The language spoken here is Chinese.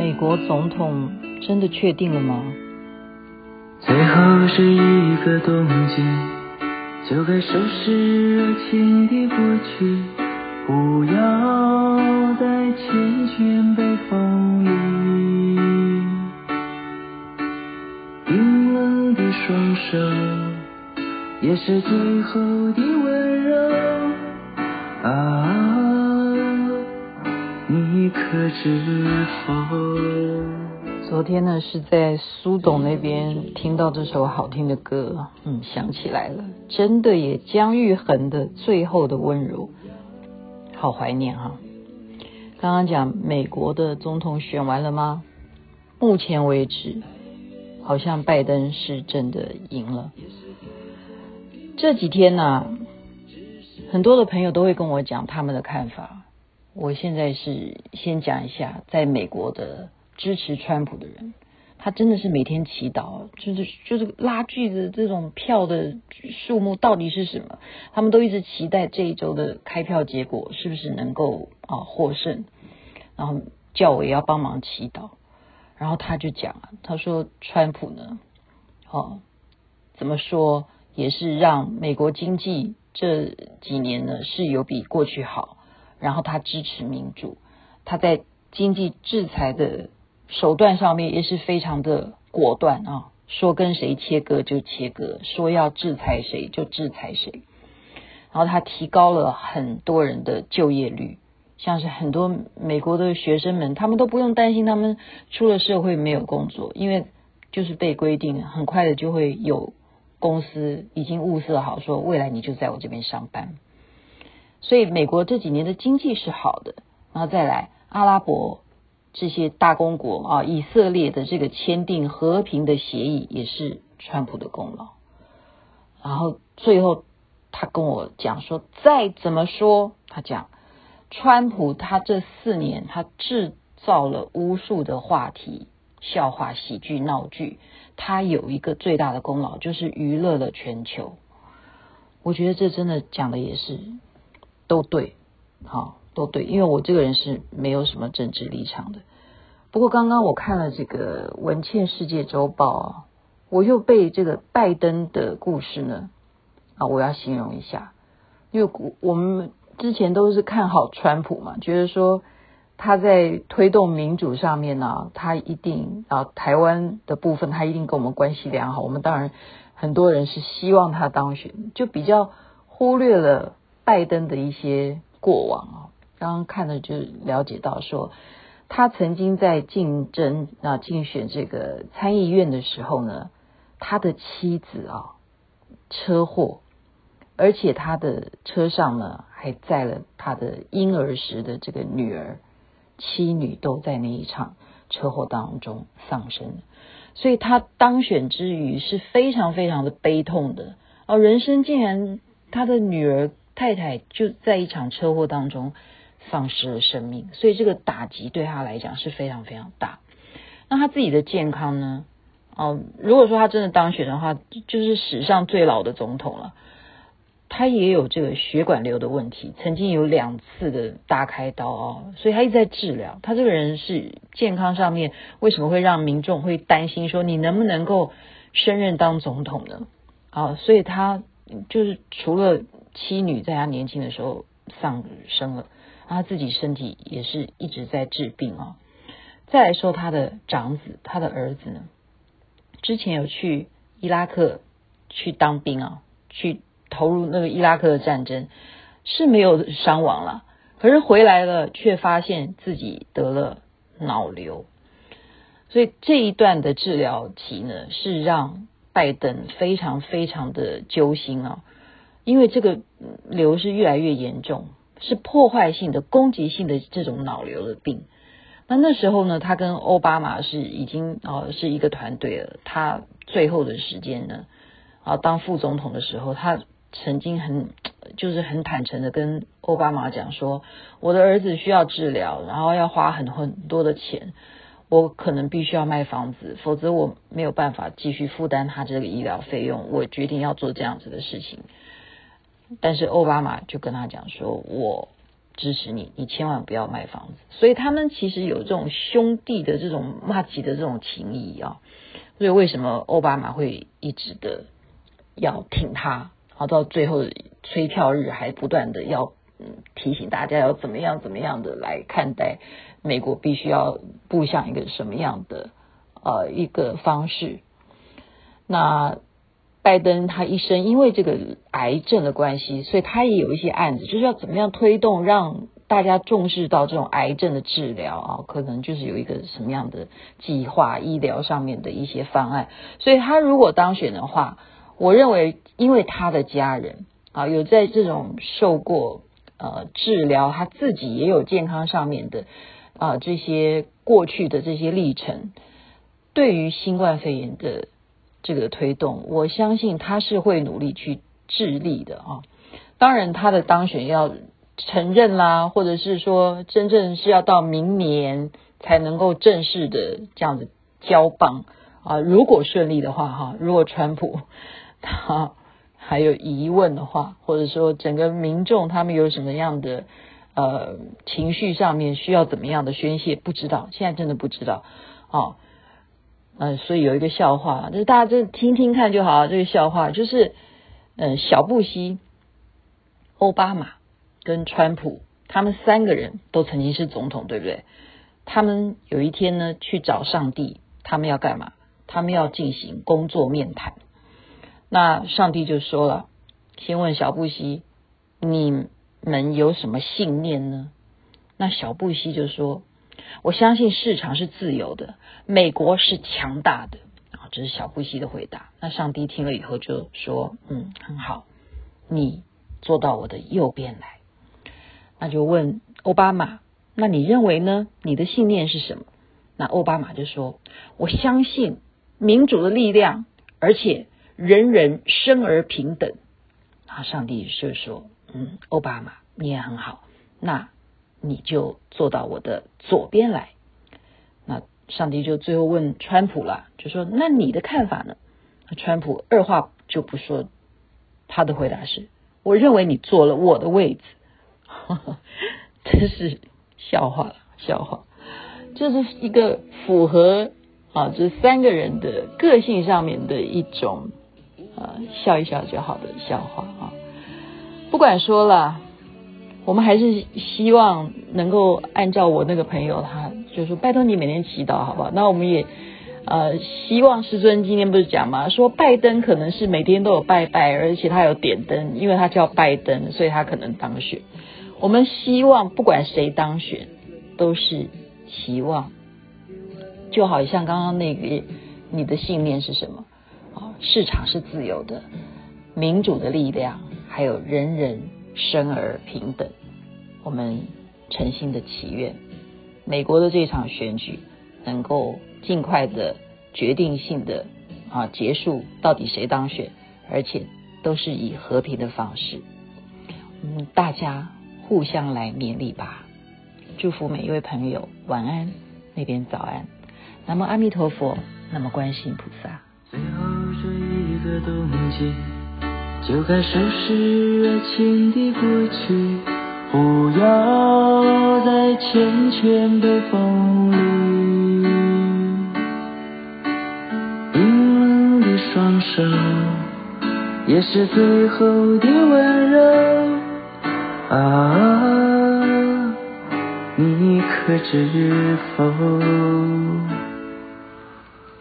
美国总统真的确定了吗？最后是一个冬季，就该收拾热情的过去，不要再繾綣被风雨。冰冷的双手，也是最后的温柔啊。可知昨天呢，是在苏董那边听到这首好听的歌，嗯，想起来了，真的也姜育恒的最后的温柔，好怀念哈。刚刚讲美国的总统选完了吗？目前为止，好像拜登是真的赢了。这几天呢、很多的朋友都会跟我讲他们的看法。我现在是先讲一下，在美国的支持川普的人，他真的是每天祈祷，就是就是拉锯的这种票的数目到底是什么？他们都一直期待这一周的开票结果是不是能够啊获胜，然后叫我也要帮忙祈祷。然后他就讲了，他说川普呢，哦，怎么说也是让美国经济这几年呢是有比过去好。然后他支持民主，他在经济制裁的手段上面也是非常的果断啊，说跟谁切割就切割，说要制裁谁就制裁谁。然后他提高了很多人的就业率，像是很多美国的学生们，他们都不用担心他们出了社会没有工作，因为就是被规定很快的就会有公司已经物色好，说未来你就在我这边上班。所以美国这几年的经济是好的，然后再来阿拉伯这些大公国啊，以色列的这个签订和平的协议也是川普的功劳。然后最后他跟我讲说，再怎么说，他讲川普他这四年他制造了无数的话题、笑话、喜剧、闹剧，他有一个最大的功劳就是娱乐了全球。我觉得这真的讲的也是。都对，好，都对，因为我这个人是没有什么政治立场的。不过刚刚我看了这个《文茜世界周报》，我又被这个拜登的故事呢啊，我要形容一下，因为我们之前都是看好川普嘛，觉得说他在推动民主上面呢，他一定啊，台湾的部分他一定跟我们关系良好。我们当然很多人是希望他当选，就比较忽略了。拜登的一些过往啊，刚刚看了就了解到说，他曾经在竞争啊竞选这个参议院的时候呢，他的妻子啊车祸，而且他的车上呢还载了他的婴儿时的这个女儿，妻女都在那一场车祸当中丧生，所以他当选之余是非常非常的悲痛的哦，人生竟然他的女儿。太太就在一场车祸当中丧失了生命，所以这个打击对他来讲是非常非常大。那他自己的健康呢？哦，如果说他真的当选的话，就是史上最老的总统了。他也有这个血管瘤的问题，曾经有两次的大开刀哦，所以他一直在治疗。他这个人是健康上面为什么会让民众会担心说你能不能够胜任当总统呢？啊，所以他就是除了。妻女在他年轻的时候丧生了，他自己身体也是一直在治病啊。再来说他的长子，他的儿子呢，之前有去伊拉克去当兵啊，去投入那个伊拉克的战争，是没有伤亡了，可是回来了却发现自己得了脑瘤，所以这一段的治疗期呢，是让拜登非常非常的揪心啊。因为这个瘤是越来越严重，是破坏性的、攻击性的这种脑瘤的病。那那时候呢，他跟奥巴马是已经啊、是一个团队了。他最后的时间呢，啊当副总统的时候，他曾经很就是很坦诚的跟奥巴马讲说：“我的儿子需要治疗，然后要花很很多的钱，我可能必须要卖房子，否则我没有办法继续负担他这个医疗费用。我决定要做这样子的事情。”但是奥巴马就跟他讲说：“我支持你，你千万不要卖房子。所以他们其实有这种兄弟的这种骂起的这种情谊啊。所以为什么奥巴马会一直的要挺他？好，到最后催票日还不断的要嗯提醒大家要怎么样怎么样的来看待美国，必须要步向一个什么样的呃一个方式。那拜登他一生因为这个癌症的关系，所以他也有一些案子，就是要怎么样推动让大家重视到这种癌症的治疗啊，可能就是有一个什么样的计划，医疗上面的一些方案。所以他如果当选的话，我认为因为他的家人啊有在这种受过呃治疗，他自己也有健康上面的啊这些过去的这些历程，对于新冠肺炎的。这个推动，我相信他是会努力去致力的啊。当然，他的当选要承认啦，或者是说真正是要到明年才能够正式的这样子交棒啊。如果顺利的话哈，如果川普他还有疑问的话，或者说整个民众他们有什么样的呃情绪上面需要怎么样的宣泄，不知道，现在真的不知道啊。嗯，所以有一个笑话，就是大家就听听看就好。这个笑话就是，嗯，小布希、奥巴马跟川普，他们三个人都曾经是总统，对不对？他们有一天呢去找上帝，他们要干嘛？他们要进行工作面谈。那上帝就说了，先问小布希，你们有什么信念呢？那小布希就说。我相信市场是自由的，美国是强大的啊，这是小布希的回答。那上帝听了以后就说：“嗯，很好，你坐到我的右边来。”那就问奥巴马：“那你认为呢？你的信念是什么？”那奥巴马就说：“我相信民主的力量，而且人人生而平等。”啊，上帝就说：“嗯，奥巴马你也很好。”那。你就坐到我的左边来。那上帝就最后问川普了，就说：“那你的看法呢？”川普二话就不说，他的回答是：“我认为你坐了我的位置。” 真是笑话了，笑话。这是一个符合啊，这三个人的个性上面的一种啊，笑一笑就好的笑话啊。不管说了。我们还是希望能够按照我那个朋友，他就说拜托你每天祈祷，好不好？那我们也呃希望师尊今天不是讲吗？说拜登可能是每天都有拜拜，而且他有点灯，因为他叫拜登，所以他可能当选。我们希望不管谁当选，都是期望，就好像刚刚那个你的信念是什么？啊，市场是自由的，民主的力量，还有人人。生而平等，我们诚心的祈愿，美国的这场选举能够尽快的决定性的啊结束，到底谁当选，而且都是以和平的方式，嗯，大家互相来勉励吧。祝福每一位朋友晚安，那边早安。南无阿弥陀佛，南无观世音菩萨。最后这一个冬季就该收拾热情的过去，不要再缱绻的风里。冰冷的双手，也是最后的温柔。啊，你可知否？